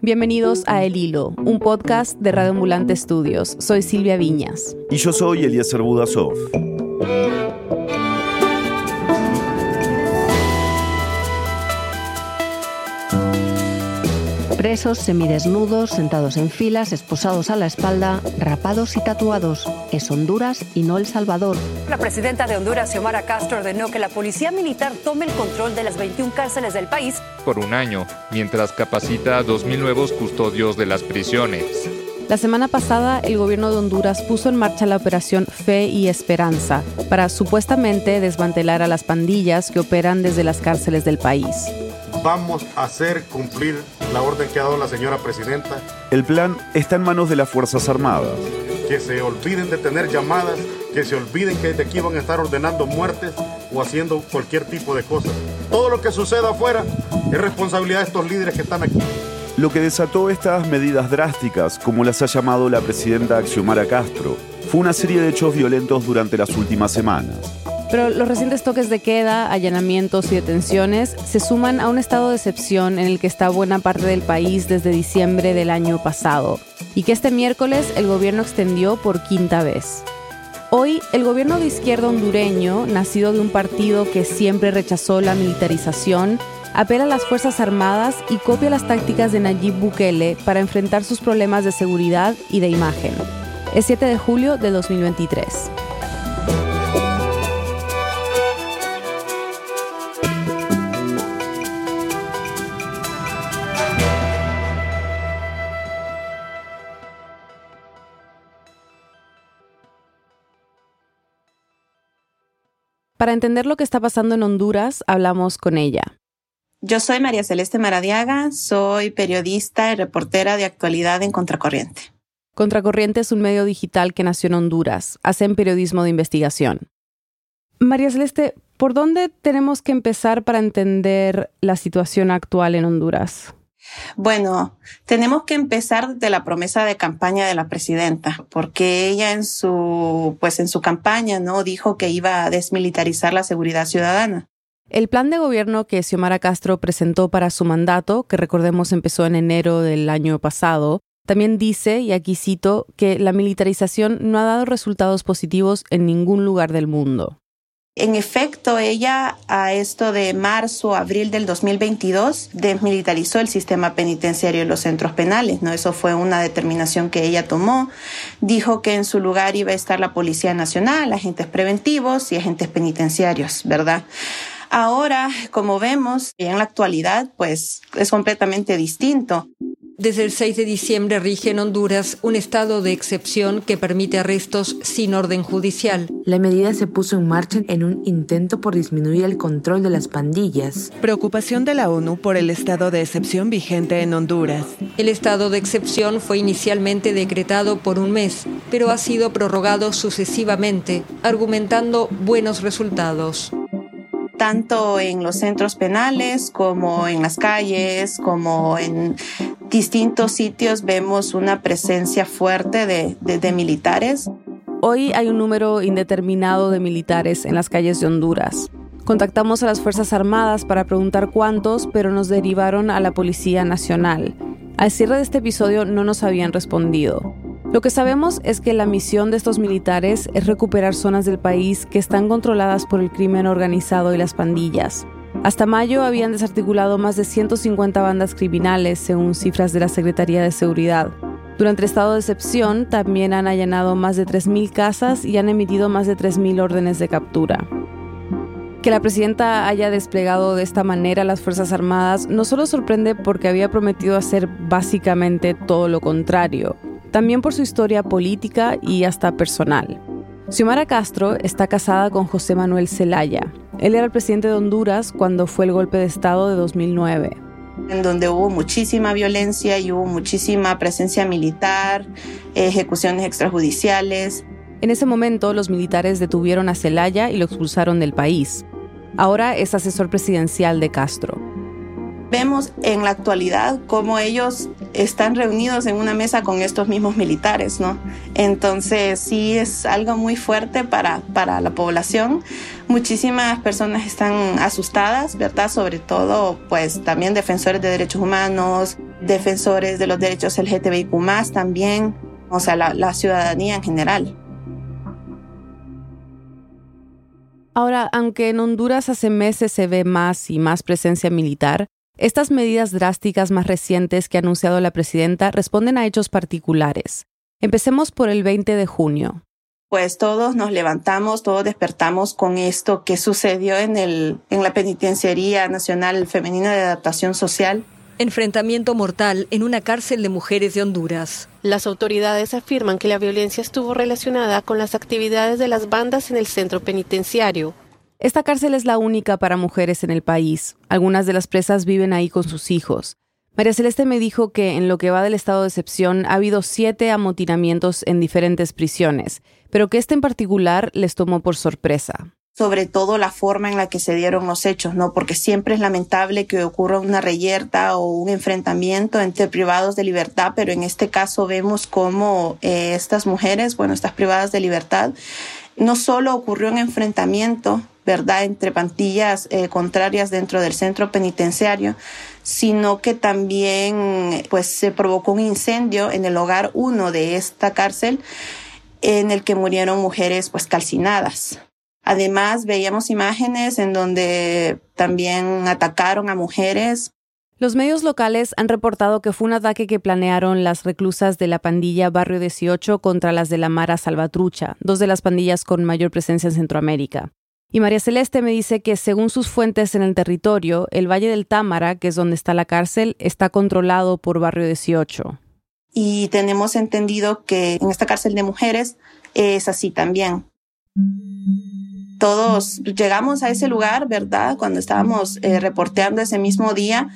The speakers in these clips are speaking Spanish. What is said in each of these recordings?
Bienvenidos a El Hilo, un podcast de Radio Ambulante Estudios. Soy Silvia Viñas. Y yo soy Eliezer Budasov. Presos, semidesnudos, sentados en filas, esposados a la espalda, rapados y tatuados. Es Honduras y no El Salvador. La presidenta de Honduras, Xiomara Castro, ordenó que la policía militar tome el control de las 21 cárceles del país por un año, mientras capacita a 2.000 nuevos custodios de las prisiones. La semana pasada, el gobierno de Honduras puso en marcha la operación Fe y Esperanza para supuestamente desmantelar a las pandillas que operan desde las cárceles del país vamos a hacer cumplir la orden que ha dado la señora presidenta. El plan está en manos de las Fuerzas Armadas. Que se olviden de tener llamadas, que se olviden que de aquí van a estar ordenando muertes o haciendo cualquier tipo de cosas. Todo lo que suceda afuera es responsabilidad de estos líderes que están aquí. Lo que desató estas medidas drásticas, como las ha llamado la presidenta Axiomara Castro, fue una serie de hechos violentos durante las últimas semanas. Pero los recientes toques de queda, allanamientos y detenciones se suman a un estado de excepción en el que está buena parte del país desde diciembre del año pasado y que este miércoles el gobierno extendió por quinta vez. Hoy, el gobierno de izquierda hondureño, nacido de un partido que siempre rechazó la militarización, apela a las Fuerzas Armadas y copia las tácticas de Nayib Bukele para enfrentar sus problemas de seguridad y de imagen. Es 7 de julio de 2023. Para entender lo que está pasando en Honduras, hablamos con ella. Yo soy María Celeste Maradiaga, soy periodista y reportera de actualidad en Contracorriente. Contracorriente es un medio digital que nació en Honduras. Hacen periodismo de investigación. María Celeste, ¿por dónde tenemos que empezar para entender la situación actual en Honduras? Bueno, tenemos que empezar de la promesa de campaña de la presidenta, porque ella en su, pues en su campaña, ¿no? Dijo que iba a desmilitarizar la seguridad ciudadana. El plan de gobierno que Xiomara Castro presentó para su mandato, que recordemos empezó en enero del año pasado, también dice, y aquí cito, que la militarización no ha dado resultados positivos en ningún lugar del mundo. En efecto, ella a esto de marzo, abril del 2022 desmilitarizó el sistema penitenciario y los centros penales, ¿no? Eso fue una determinación que ella tomó. Dijo que en su lugar iba a estar la Policía Nacional, agentes preventivos y agentes penitenciarios, ¿verdad? Ahora, como vemos, en la actualidad, pues es completamente distinto. Desde el 6 de diciembre rige en Honduras un estado de excepción que permite arrestos sin orden judicial. La medida se puso en marcha en un intento por disminuir el control de las pandillas. Preocupación de la ONU por el estado de excepción vigente en Honduras. El estado de excepción fue inicialmente decretado por un mes, pero ha sido prorrogado sucesivamente, argumentando buenos resultados tanto en los centros penales como en las calles, como en distintos sitios vemos una presencia fuerte de, militares. Hoy hay un número indeterminado de militares en las calles de Honduras. Contactamos a las Fuerzas Armadas para preguntar cuántos, pero nos derivaron a la Policía Nacional. Al cierre de este episodio no nos habían respondido. Lo que sabemos es que la misión de estos militares es recuperar zonas del país que están controladas por el crimen organizado y las pandillas. Hasta mayo habían desarticulado más de 150 bandas criminales, según cifras de la Secretaría de Seguridad. Durante el estado de excepción, también han allanado más de 3.000 casas y han emitido más de 3.000 órdenes de captura. Que la presidenta haya desplegado de esta manera las Fuerzas Armadas no solo sorprende porque había prometido hacer básicamente todo lo contrario, también por su historia política y hasta personal. Xiomara Castro está casada con José Manuel Zelaya. Él era el presidente de Honduras cuando fue el golpe de Estado de 2009. En donde hubo muchísima violencia y hubo muchísima presencia militar, ejecuciones extrajudiciales. En ese momento, los militares detuvieron a Zelaya y lo expulsaron del país. Ahora es asesor presidencial de Castro. Vemos en la actualidad cómo ellos están reunidos en una mesa con estos mismos militares, ¿no? Entonces sí es algo muy fuerte para, para la población. Muchísimas personas están asustadas, ¿verdad? Sobre todo, pues también defensores de derechos humanos, defensores de los derechos LGTBIQ también, o sea, la, la ciudadanía en general. Ahora, aunque en Honduras hace meses se ve más y más presencia militar, estas medidas drásticas más recientes que ha anunciado la presidenta responden a hechos particulares. Empecemos por el 20 de junio. Pues todos nos levantamos, todos despertamos con esto que sucedió en, el, en la Penitenciaría Nacional Femenina de Adaptación Social. Enfrentamiento mortal en una cárcel de mujeres de Honduras. Las autoridades afirman que la violencia estuvo relacionada con las actividades de las bandas en el centro penitenciario. Esta cárcel es la única para mujeres en el país. Algunas de las presas viven ahí con sus hijos. María Celeste me dijo que en lo que va del estado de excepción ha habido siete amotinamientos en diferentes prisiones, pero que este en particular les tomó por sorpresa sobre todo la forma en la que se dieron los hechos, ¿no? Porque siempre es lamentable que ocurra una reyerta o un enfrentamiento entre privados de libertad, pero en este caso vemos cómo eh, estas mujeres, bueno, estas privadas de libertad, no solo ocurrió un enfrentamiento, ¿verdad?, entre pantillas eh, contrarias dentro del centro penitenciario, sino que también pues se provocó un incendio en el hogar uno de esta cárcel en el que murieron mujeres pues calcinadas. Además, veíamos imágenes en donde también atacaron a mujeres los medios locales han reportado que fue un ataque que planearon las reclusas de la pandilla Barrio 18 contra las de la Mara Salvatrucha, dos de las pandillas con mayor presencia en Centroamérica. Y María Celeste me dice que según sus fuentes en el territorio, el Valle del Támara, que es donde está la cárcel, está controlado por Barrio 18. Y tenemos entendido que en esta cárcel de mujeres es así también. Todos llegamos a ese lugar, ¿verdad? Cuando estábamos eh, reporteando ese mismo día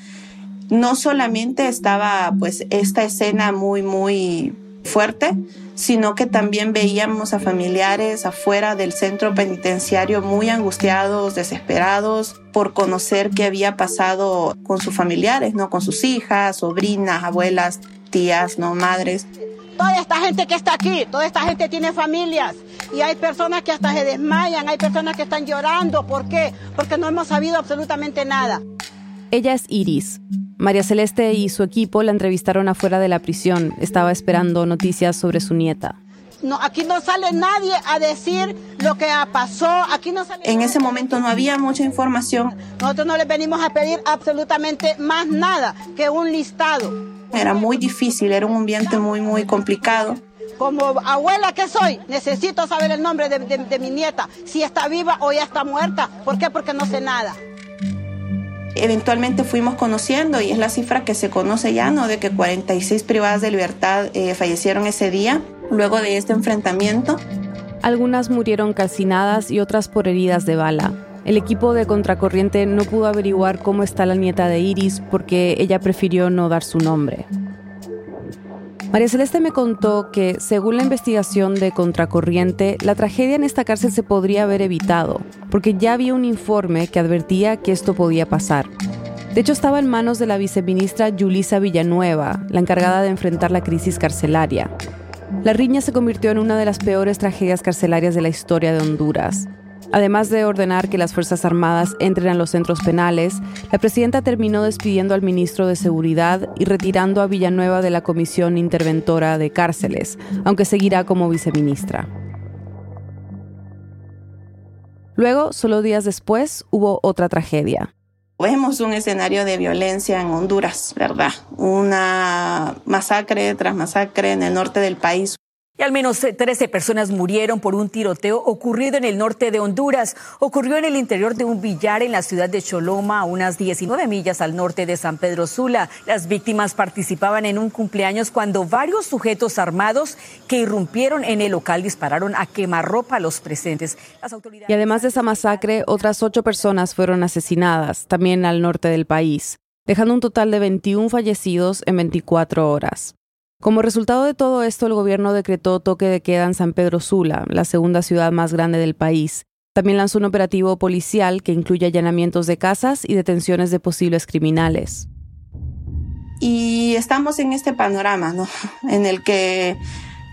no solamente estaba pues esta escena muy, muy fuerte, sino que también veíamos a familiares afuera del centro penitenciario muy angustiados, desesperados por conocer qué había pasado con sus familiares, ¿no? Con sus hijas, sobrinas, abuelas, tías, ¿no? Madres. Toda esta gente que está aquí, toda esta gente tiene familias y hay personas que hasta se desmayan, hay personas que están llorando. ¿Por qué? Porque no hemos sabido absolutamente nada. Ella es Iris, María Celeste y su equipo la entrevistaron afuera de la prisión. Estaba esperando noticias sobre su nieta. No, aquí no sale nadie a decir lo que pasó. Aquí no sale en ese momento no había mucha información. Nosotros no les venimos a pedir absolutamente más nada que un listado. Era muy difícil, era un ambiente muy, muy complicado. Como abuela que soy, necesito saber el nombre de, de mi nieta, si está viva o ya está muerta. ¿Por qué? Porque no sé nada eventualmente fuimos conociendo y es la cifra que se conoce ya, ¿no? De que 46 privadas de libertad eh, fallecieron ese día luego de este enfrentamiento. Algunas murieron calcinadas y otras por heridas de bala. El equipo de Contracorriente no pudo averiguar cómo está la nieta de Iris porque ella prefirió no dar su nombre. María Celeste me contó que, según la investigación de Contracorriente, la tragedia en esta cárcel se podría haber evitado, porque ya había un informe que advertía que esto podía pasar. De hecho, estaba en manos de la viceministra Yulisa Villanueva, la encargada de enfrentar la crisis carcelaria. La riña se convirtió en una de las peores tragedias carcelarias de la historia de Honduras. Además de ordenar que las Fuerzas Armadas entren a los centros penales, la presidenta terminó despidiendo al ministro de Seguridad y retirando a Villanueva de la Comisión Interventora de Cárceles, aunque seguirá como viceministra. Luego, solo días después, hubo otra tragedia. Vemos un escenario de violencia en Honduras, ¿verdad? Una masacre tras masacre en el norte del país. Y al menos 13 eh, personas murieron por un tiroteo ocurrido en el norte de Honduras. Ocurrió en el interior de un billar en la ciudad de Choloma, a unas 19 millas al norte de San Pedro Sula. Las víctimas participaban en un cumpleaños cuando varios sujetos armados que irrumpieron en el local dispararon a quemarropa a los presentes. Y además de esa masacre, otras ocho personas fueron asesinadas, también al norte del país, dejando un total de 21 fallecidos en 24 horas. Como resultado de todo esto, el gobierno decretó toque de queda en San Pedro Sula, la segunda ciudad más grande del país, También lanzó un operativo policial que incluye allanamientos de casas y detenciones de posibles criminales. Y estamos en este panorama, ¿no? En el que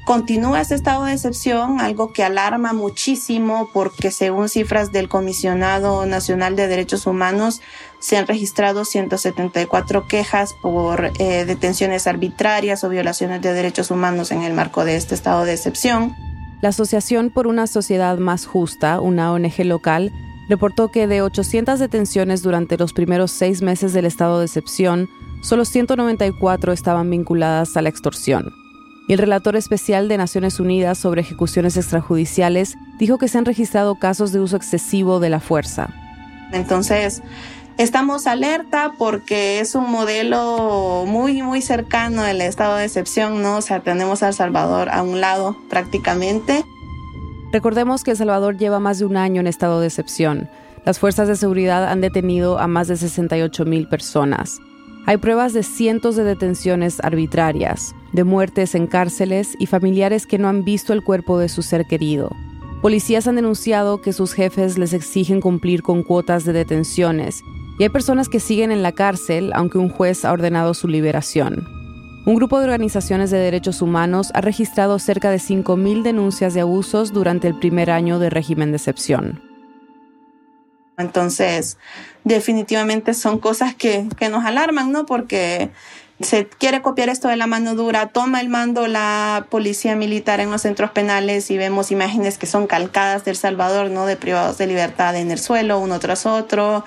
continúa este estado de excepción, algo que alarma muchísimo porque según cifras del Comisionado Nacional de Derechos Humanos se han registrado 174 quejas por eh, detenciones arbitrarias o violaciones de derechos humanos en el marco de este estado de excepción. La Asociación por una Sociedad Más Justa, una ONG local, reportó que de 800 detenciones durante los primeros seis meses del estado de excepción, solo 194 estaban vinculadas a la extorsión. Y el relator especial de Naciones Unidas sobre ejecuciones extrajudiciales dijo que se han registrado casos de uso excesivo de la fuerza. Entonces, estamos alerta porque es un modelo muy, muy cercano al estado de excepción, ¿no? O sea, tenemos a El Salvador a un lado prácticamente. Recordemos que El Salvador lleva más de un año en estado de excepción. Las fuerzas de seguridad han detenido a más de 68 mil personas. Hay pruebas de cientos de detenciones arbitrarias, de muertes en cárceles y familiares que no han visto el cuerpo de su ser querido. Policías han denunciado que sus jefes les exigen cumplir con cuotas de detenciones y hay personas que siguen en la cárcel aunque un juez ha ordenado su liberación. Un grupo de organizaciones de derechos humanos ha registrado cerca de 5.000 denuncias de abusos durante el primer año de régimen de excepción. Entonces, definitivamente son cosas que, que nos alarman, ¿no? Porque se quiere copiar esto de la mano dura, toma el mando la policía militar en los centros penales y vemos imágenes que son calcadas del Salvador, ¿no? De privados de libertad en el suelo, uno tras otro.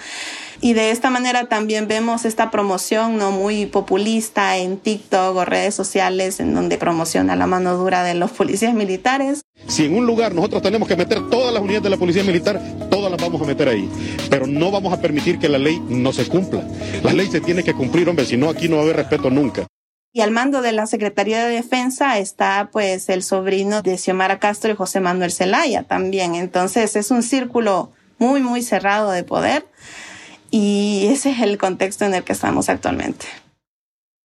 Y de esta manera también vemos esta promoción no muy populista en TikTok o redes sociales en donde promociona la mano dura de los policías militares. Si en un lugar nosotros tenemos que meter todas las unidades de la policía militar, todas las vamos a meter ahí. Pero no vamos a permitir que la ley no se cumpla. La ley se tiene que cumplir, hombre, si no aquí no va a haber respeto nunca. Y al mando de la Secretaría de Defensa está pues el sobrino de Xiomara Castro y José Manuel Zelaya también. Entonces es un círculo muy, muy cerrado de poder y ese es el contexto en el que estamos actualmente.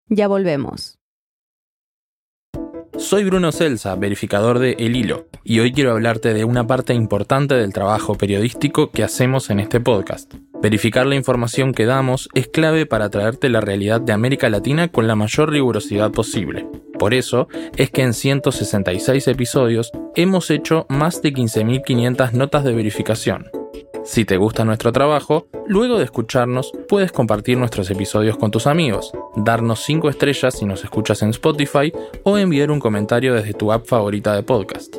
Ya volvemos. Soy Bruno Celsa, verificador de El Hilo, y hoy quiero hablarte de una parte importante del trabajo periodístico que hacemos en este podcast. Verificar la información que damos es clave para traerte la realidad de América Latina con la mayor rigurosidad posible. Por eso es que en 166 episodios hemos hecho más de 15.500 notas de verificación si te gusta nuestro trabajo, luego de escucharnos puedes compartir nuestros episodios con tus amigos, darnos 5 estrellas si nos escuchas en Spotify o enviar un comentario desde tu app favorita de podcast.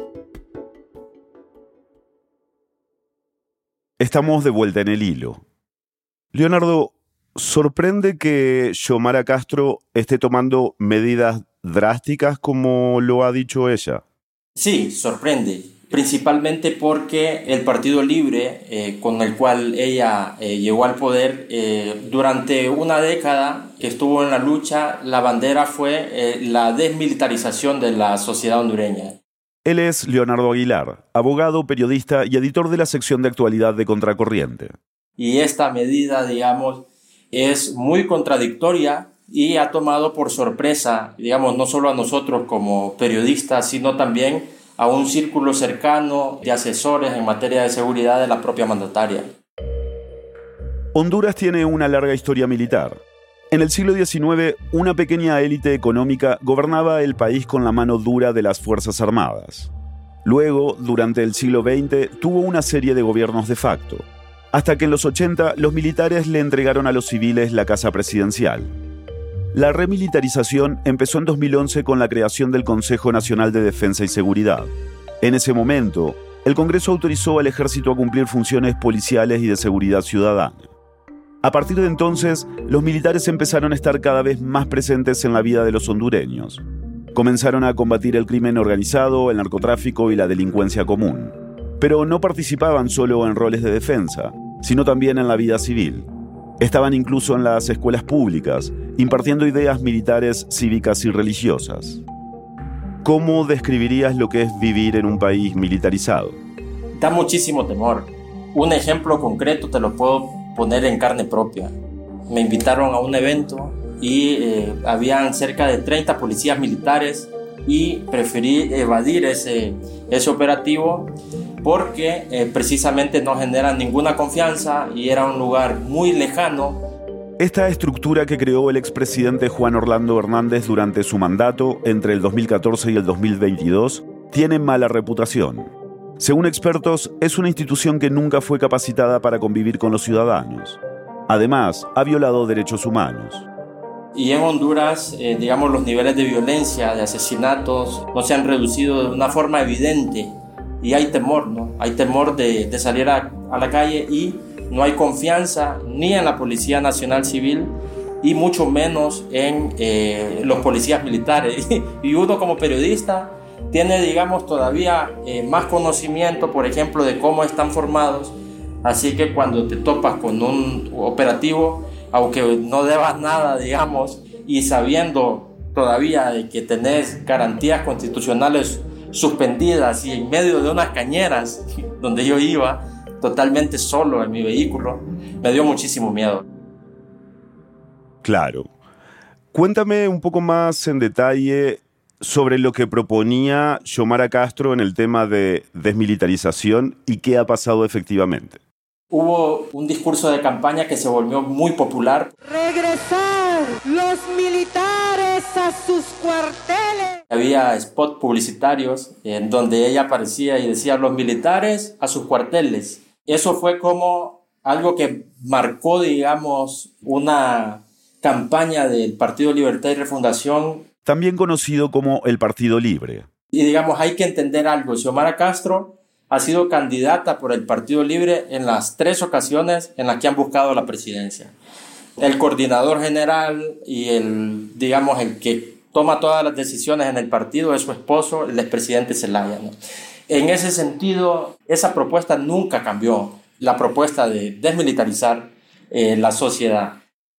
Estamos de vuelta en el hilo. Leonardo, ¿sorprende que Xiomara Castro esté tomando medidas drásticas como lo ha dicho ella? Sí, sorprende principalmente porque el Partido Libre, eh, con el cual ella eh, llegó al poder, eh, durante una década que estuvo en la lucha, la bandera fue la desmilitarización de la sociedad hondureña. Él es Leonardo Aguilar, abogado, periodista y editor de la sección de actualidad de Contracorriente. Y esta medida, digamos, es muy contradictoria y ha tomado por sorpresa, digamos, no solo a nosotros como periodistas, sino también a un círculo cercano de asesores en materia de seguridad de la propia mandataria. Honduras tiene una larga historia militar. En el siglo XIX, una pequeña élite económica gobernaba el país con la mano dura de las Fuerzas Armadas. Luego, durante el siglo XX, tuvo una serie de gobiernos de facto, hasta que en los 80 los militares le entregaron a los civiles la casa presidencial. La remilitarización empezó en 2011 con la creación del Consejo Nacional de Defensa y Seguridad. En ese momento, el Congreso autorizó al ejército a cumplir funciones policiales y de seguridad ciudadana. A partir de entonces, los militares empezaron a estar cada vez más presentes en la vida de los hondureños. Comenzaron a combatir el crimen organizado, el narcotráfico y la delincuencia común. Pero no participaban solo en roles de defensa, sino también en la vida civil. Estaban incluso en las escuelas públicas, impartiendo ideas militares, cívicas y religiosas. ¿Cómo describirías lo que es vivir en un país militarizado? Da muchísimo temor. Un ejemplo concreto te lo puedo poner en carne propia. Me invitaron a un evento y eh, habían cerca de 30 policías militares y preferí evadir ese, ese operativo porque eh, precisamente no genera ninguna confianza y era un lugar muy lejano. Esta estructura que creó el expresidente Juan Orlando Hernández durante su mandato entre el 2014 y el 2022 tiene mala reputación. Según expertos, es una institución que nunca fue capacitada para convivir con los ciudadanos. Además, ha violado derechos humanos. Y en Honduras, eh, digamos, los niveles de violencia, de asesinatos, no se han reducido de una forma evidente. Y hay temor, ¿no? Hay temor de, de salir a, a, la calle y no hay confianza ni en la Policía Nacional Civil y mucho menos en eh, los policías militares. y uno como periodista tiene, digamos, todavía eh, más conocimiento, por ejemplo, de cómo están formados. Así que cuando te topas con un operativo, aunque no debas nada, digamos, y sabiendo todavía de que tenés garantías constitucionales suspendidas y en medio de unas cañeras donde yo iba, totalmente solo en mi vehículo, me dio muchísimo miedo. Claro. Cuéntame un poco más en detalle sobre lo que proponía Xiomara Castro en el tema de desmilitarización y qué ha pasado efectivamente hubo un discurso de campaña que se volvió muy popular. Regresar los militares a sus cuarteles. Había spots publicitarios en donde ella aparecía y decía los militares a sus cuarteles. Eso fue como algo que marcó, digamos, una campaña del Partido Libertad y Refundación. También conocido como el Partido Libre. Y digamos, hay que entender algo. Xiomara Castro ha sido candidata por el Partido Libre en las tres ocasiones en las que han buscado la presidencia. El coordinador general y el, digamos, el que toma todas las decisiones en el partido es su esposo, el expresidente Zelaya. En ese sentido, esa propuesta nunca cambió, la propuesta de desmilitarizar eh, la sociedad.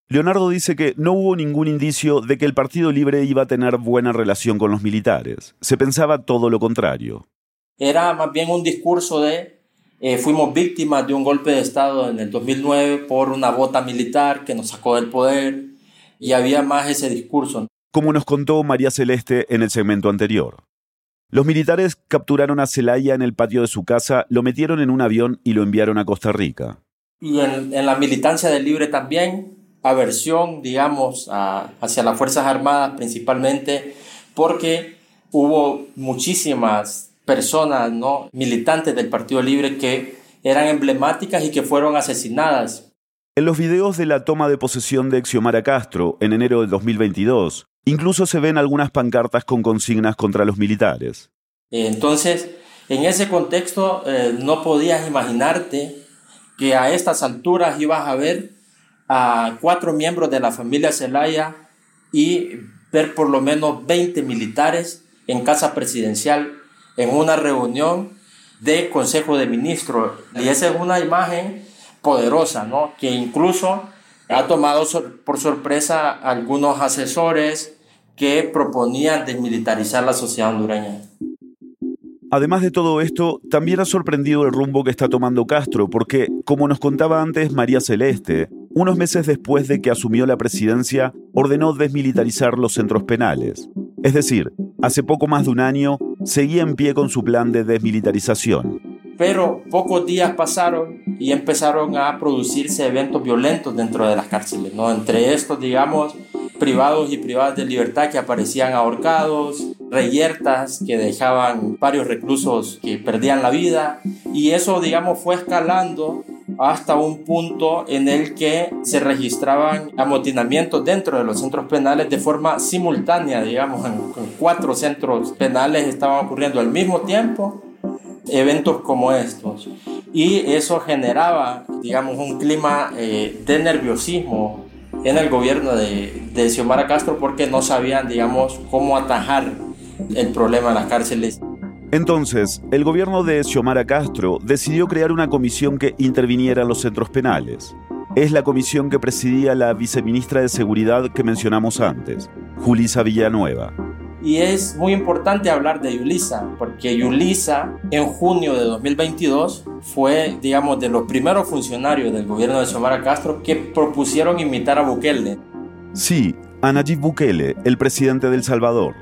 Leonardo dice que no hubo ningún indicio de que el Partido Libre iba a tener buena relación con los militares. Se pensaba todo lo contrario era más bien un discurso de eh, fuimos víctimas de un golpe de Estado en el 2009 por una bota militar que nos sacó del poder y había más ese discurso. Como nos contó María Celeste en el segmento anterior. Los militares capturaron a Celaya en el patio de su casa, lo metieron en un avión y lo enviaron a Costa Rica. Y en, en la militancia del Libre también, aversión, digamos, a, hacia las Fuerzas Armadas principalmente, porque hubo muchísimas personas ¿no? militantes del Partido Libre que eran emblemáticas y que fueron asesinadas. En los videos de la toma de posesión de Xiomara Castro en enero del 2022, incluso se ven algunas pancartas con consignas contra los militares. Entonces, en ese contexto, eh, no podías imaginarte que a estas alturas ibas a ver a cuatro miembros de la familia Zelaya y ver por lo menos 20 militares en casa presidencial en una reunión de Consejo de Ministros. Y esa es una imagen poderosa, ¿no? Que incluso ha tomado por sorpresa a algunos asesores que proponían desmilitarizar la sociedad hondureña. Además de todo esto, también ha sorprendido el rumbo que está tomando Castro, porque, como nos contaba antes María Celeste, unos meses después de que asumió la presidencia, ordenó desmilitarizar los centros penales. Es decir, hace poco más de un año, seguía en pie con su plan de desmilitarización. Pero pocos días pasaron y empezaron a producirse eventos violentos dentro de las cárceles, ¿no? Entre estos, digamos, privados y privadas de libertad que aparecían ahorcados, reyertas que dejaban varios reclusos que perdían la vida y eso, digamos, fue escalando hasta un punto en el que se registraban amotinamientos dentro de los centros penales de forma simultánea, digamos, en, cuatro centros penales estaban ocurriendo al mismo tiempo eventos como estos. Y eso generaba, digamos, un clima eh, de nerviosismo en el gobierno de, de Xiomara Castro porque no sabían, digamos, cómo atajar el problema en las cárceles. Entonces, el gobierno de Xiomara Castro decidió crear una comisión que interviniera en los centros penales. Es la comisión que presidía la viceministra de Seguridad que mencionamos antes, Julisa Villanueva. Y es muy importante hablar de Yulisa, porque Yulisa en junio de 2022 fue, digamos, de los primeros funcionarios del gobierno de Xiomara Castro que propusieron imitar a Bukele. Sí, a Nayib Bukele, el presidente del Salvador.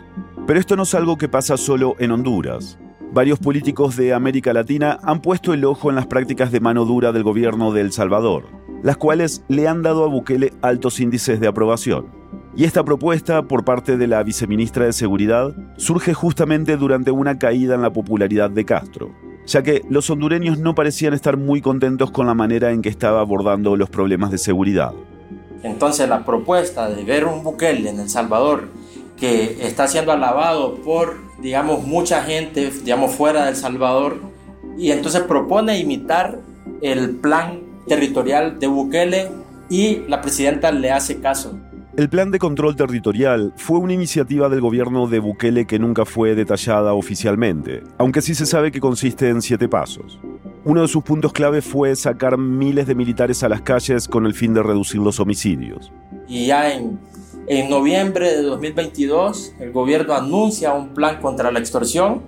Pero esto no es algo que pasa solo en Honduras. Varios políticos de América Latina han puesto el ojo en las prácticas de mano dura del gobierno de El Salvador, las cuales le han dado a Bukele altos índices de aprobación. Y esta propuesta por parte de la viceministra de Seguridad surge justamente durante una caída en la popularidad de Castro, ya que los hondureños no parecían estar muy contentos con la manera en que estaba abordando los problemas de seguridad. Entonces la propuesta de ver un Bukele en El Salvador que está siendo alabado por, digamos, mucha gente, digamos, fuera de El Salvador, y entonces propone imitar el plan territorial de Bukele y la presidenta le hace caso. El plan de control territorial fue una iniciativa del gobierno de Bukele que nunca fue detallada oficialmente, aunque sí se sabe que consiste en siete pasos. Uno de sus puntos clave fue sacar miles de militares a las calles con el fin de reducir los homicidios. Y ya en, en noviembre de 2022 el gobierno anuncia un plan contra la extorsión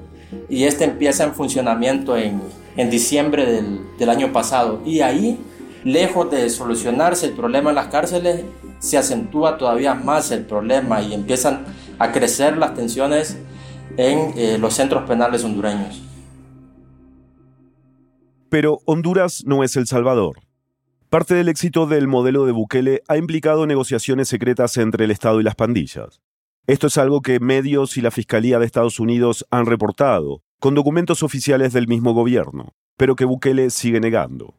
y este empieza en funcionamiento en, en diciembre del, del año pasado. Y ahí, lejos de solucionarse el problema en las cárceles, se acentúa todavía más el problema y empiezan a crecer las tensiones en eh, los centros penales hondureños. Pero Honduras no es El Salvador. Parte del éxito del modelo de Bukele ha implicado negociaciones secretas entre el Estado y las pandillas. Esto es algo que medios y la Fiscalía de Estados Unidos han reportado, con documentos oficiales del mismo gobierno, pero que Bukele sigue negando.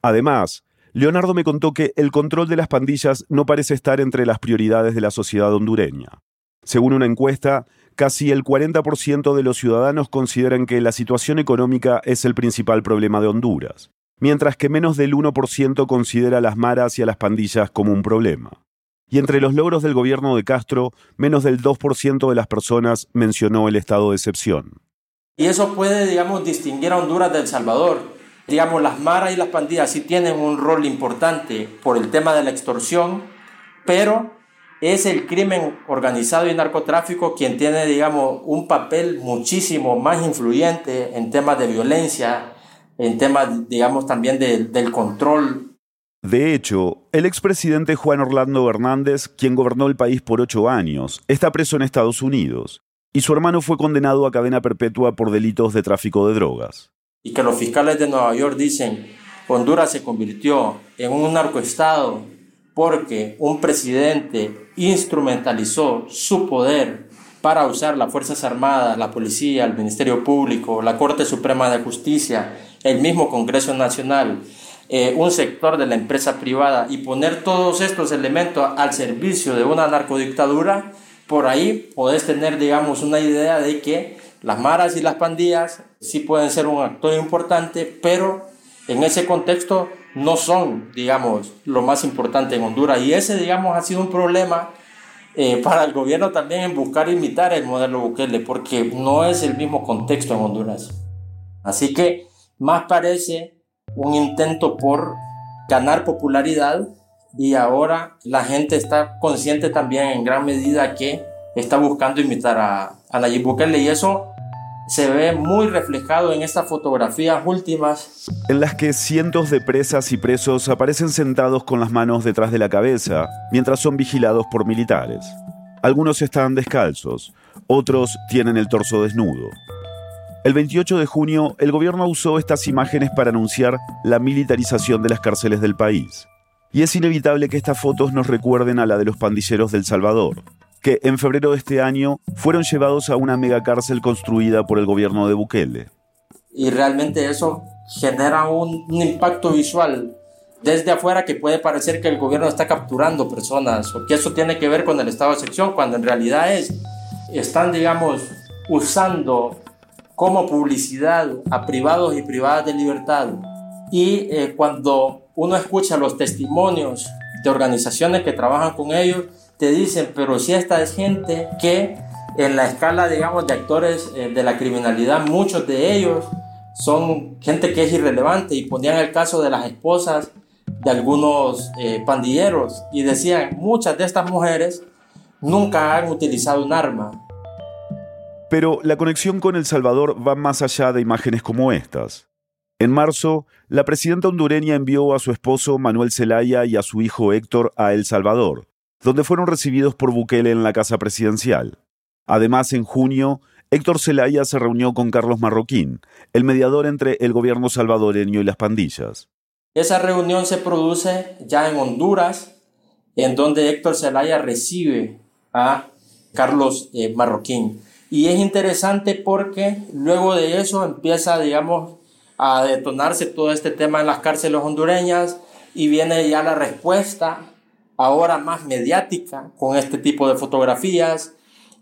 Además, Leonardo me contó que el control de las pandillas no parece estar entre las prioridades de la sociedad hondureña. Según una encuesta, casi el 40% de los ciudadanos consideran que la situación económica es el principal problema de Honduras, mientras que menos del 1% considera a las maras y a las pandillas como un problema. Y entre los logros del gobierno de Castro, menos del 2% de las personas mencionó el estado de excepción. Y eso puede, digamos, distinguir a Honduras de El Salvador. Digamos, las maras y las pandillas sí tienen un rol importante por el tema de la extorsión, pero es el crimen organizado y narcotráfico quien tiene, digamos, un papel muchísimo más influyente en temas de violencia, en temas, digamos, también de, del control. De hecho, el expresidente Juan Orlando Hernández, quien gobernó el país por ocho años, está preso en Estados Unidos, y su hermano fue condenado a cadena perpetua por delitos de tráfico de drogas. Y que los fiscales de Nueva York dicen, Honduras se convirtió en un narcoestado porque un presidente instrumentalizó su poder para usar las Fuerzas Armadas, la Policía, el Ministerio Público, la Corte Suprema de Justicia, el mismo Congreso Nacional, eh, un sector de la empresa privada y poner todos estos elementos al servicio de una narcodictadura, por ahí podés tener, digamos, una idea de que las maras y las pandillas sí pueden ser un actor importante, pero en ese contexto no son, digamos, lo más importante en Honduras. Y ese, digamos, ha sido un problema eh, para el gobierno también en buscar imitar el modelo Bukele, porque no es el mismo contexto en Honduras. Así que más parece un intento por ganar popularidad y ahora la gente está consciente también en gran medida que está buscando imitar a, a Nayib Bukele y eso se ve muy reflejado en estas fotografías últimas. En las que cientos de presas y presos aparecen sentados con las manos detrás de la cabeza mientras son vigilados por militares. Algunos están descalzos, otros tienen el torso desnudo. El 28 de junio, el gobierno usó estas imágenes para anunciar la militarización de las cárceles del país. Y es inevitable que estas fotos nos recuerden a la de los pandilleros del Salvador, que en febrero de este año fueron llevados a una megacárcel construida por el gobierno de Bukele. Y realmente eso genera un, impacto visual desde afuera que puede parecer que el gobierno está capturando personas o que eso tiene que ver con el estado de excepción, cuando en realidad es, están, digamos, usando como publicidad a privados y privadas de libertad. Y eh, cuando uno escucha los testimonios de organizaciones que trabajan con ellos, te dicen, pero si esta es gente que en la escala, digamos, de actores eh, de la criminalidad, muchos de ellos son gente que es irrelevante y ponían el caso de las esposas de algunos eh, pandilleros y decían, muchas de estas mujeres nunca han utilizado un arma. Pero la conexión con El Salvador va más allá de imágenes como estas. En marzo, la presidenta hondureña envió a su esposo Manuel Zelaya y a su hijo Héctor a El Salvador, donde fueron recibidos por Bukele en la casa presidencial. Además, en junio, Héctor Zelaya se reunió con Carlos Marroquín, el mediador entre el gobierno salvadoreño y las pandillas. Esa reunión se produce ya en Honduras, en donde Héctor Zelaya recibe a Carlos eh, Marroquín. Y es interesante porque luego de eso empieza, digamos, a detonarse todo este tema en las cárceles hondureñas y viene ya la respuesta, ahora más mediática, con este tipo de fotografías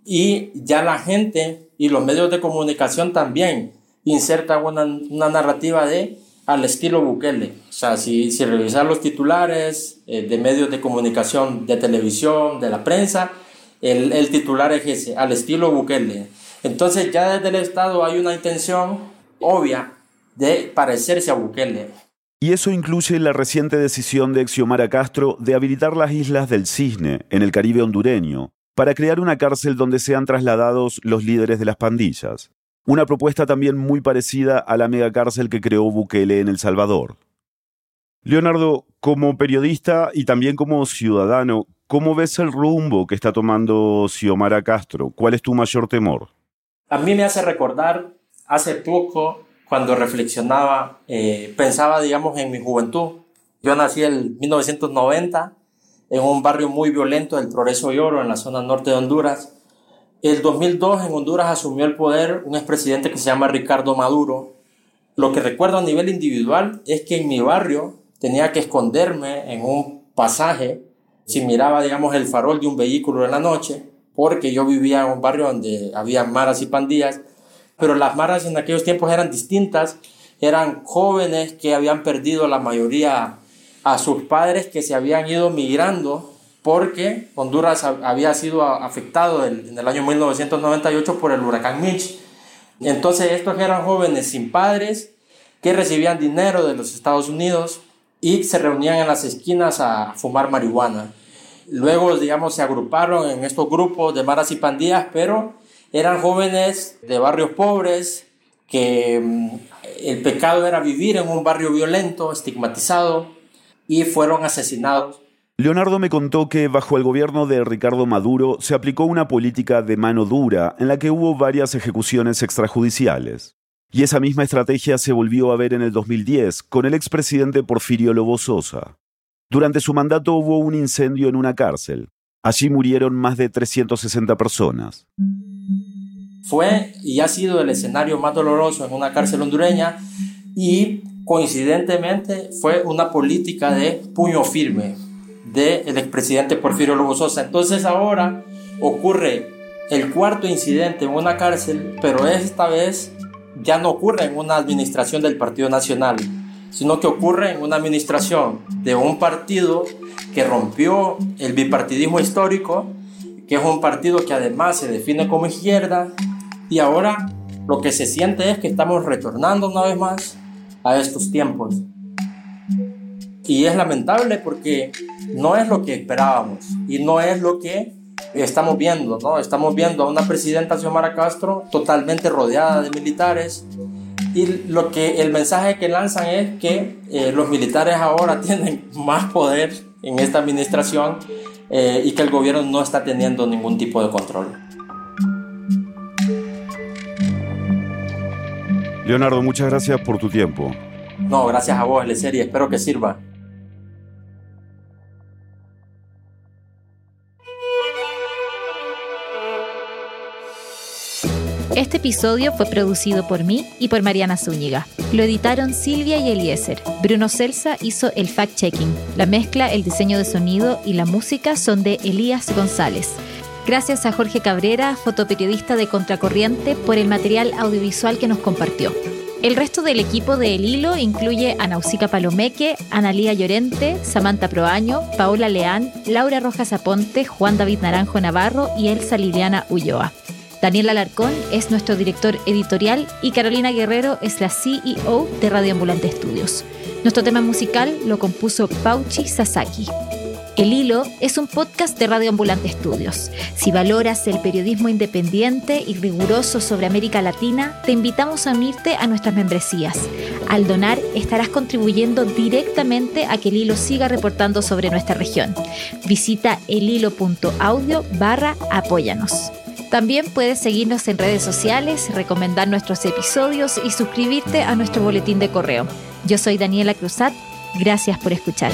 y ya la gente y los medios de comunicación también insertan una, una narrativa de al estilo Bukele. O sea, si, si revisar los titulares eh, de medios de comunicación, de televisión, de la prensa, el, el titular es ese, al estilo Bukele. Entonces ya desde el Estado hay una intención obvia de parecerse a Bukele. Y eso incluye la reciente decisión de Xiomara Castro de habilitar las islas del Cisne, en el Caribe hondureño, para crear una cárcel donde sean trasladados los líderes de las pandillas. Una propuesta también muy parecida a la megacárcel que creó Bukele en El Salvador. Leonardo, como periodista y también como ciudadano, ¿cómo ves el rumbo que está tomando Xiomara Castro? ¿Cuál es tu mayor temor? A mí me hace recordar hace poco cuando reflexionaba, eh, pensaba, digamos, en mi juventud. Yo nací en 1990 en un barrio muy violento del Progreso y Oro, en la zona norte de Honduras. El 2002 en Honduras asumió el poder un expresidente que se llama Ricardo Maduro. Lo que recuerdo a nivel individual es que en mi barrio tenía que esconderme en un pasaje si miraba, digamos, el farol de un vehículo en la noche, porque yo vivía en un barrio donde había maras y pandillas pero las maras en aquellos tiempos eran distintas, eran jóvenes que habían perdido la mayoría a sus padres que se habían ido migrando porque Honduras había sido afectado en el año 1998 por el huracán Mitch. Entonces estos eran jóvenes sin padres que recibían dinero de los Estados Unidos y se reunían en las esquinas a fumar marihuana. Luego, digamos, se agruparon en estos grupos de maras y pandillas, pero eran jóvenes de barrios pobres que mm, el pecado era vivir en un barrio violento, estigmatizado, y fueron asesinados. Leonardo me contó que bajo el gobierno de Ricardo Maduro se aplicó una política de mano dura en la que hubo varias ejecuciones extrajudiciales. Y esa misma estrategia se volvió a ver en el 2010 con el expresidente Porfirio Lobo Sosa. Durante su mandato hubo un incendio en una cárcel. Allí murieron más de 360 personas fue y ha sido el escenario más doloroso en una cárcel hondureña y coincidentemente fue una política de puño firme del expresidente Porfirio Lobo Sosa. Entonces ahora ocurre el cuarto incidente en una cárcel, pero esta vez ya no ocurre en una administración del Partido Nacional, sino que ocurre en una administración de un partido que rompió el bipartidismo histórico, que es un partido que además se define como izquierda y ahora lo que se siente es que estamos retornando una vez más a estos tiempos. Y es lamentable porque no es lo que esperábamos y no es lo que estamos viendo, ¿no? Estamos viendo a una presidenta Xiomara Castro totalmente rodeada de militares y lo que el mensaje que lanzan es que eh, los militares ahora tienen más poder en esta administración eh, y que el gobierno no está teniendo ningún tipo de control. Leonardo, muchas gracias por tu tiempo. No, gracias a vos, serie. Espero que sirva. Este episodio fue producido por mí y por Mariana Zúñiga. Lo editaron Silvia y Eliezer. Bruno Celsa hizo el fact-checking. La mezcla, el diseño de sonido y la música son de Elías González. Gracias a Jorge Cabrera, fotoperiodista de Contracorriente, por el material audiovisual que nos compartió. El resto del equipo de El Hilo incluye a Nausica Palomeque, Analía Llorente, Samantha Proaño, Paola Leán, Laura Rojas Aponte, Juan David Naranjo Navarro y Elsa Liliana Ulloa. Daniel Alarcón es nuestro director editorial y Carolina Guerrero es la CEO de Radio Ambulante Estudios. Nuestro tema musical lo compuso Pauchi Sasaki. El Hilo es un podcast de Radio Ambulante Estudios. Si valoras el periodismo independiente y riguroso sobre América Latina, te invitamos a unirte a nuestras membresías. Al donar, estarás contribuyendo directamente a que el Hilo siga reportando sobre nuestra región. Visita elhilo.audio barra apóyanos. También puedes seguirnos en redes sociales, recomendar nuestros episodios y suscribirte a nuestro boletín de correo. Yo soy Daniela Cruzat. Gracias por escuchar.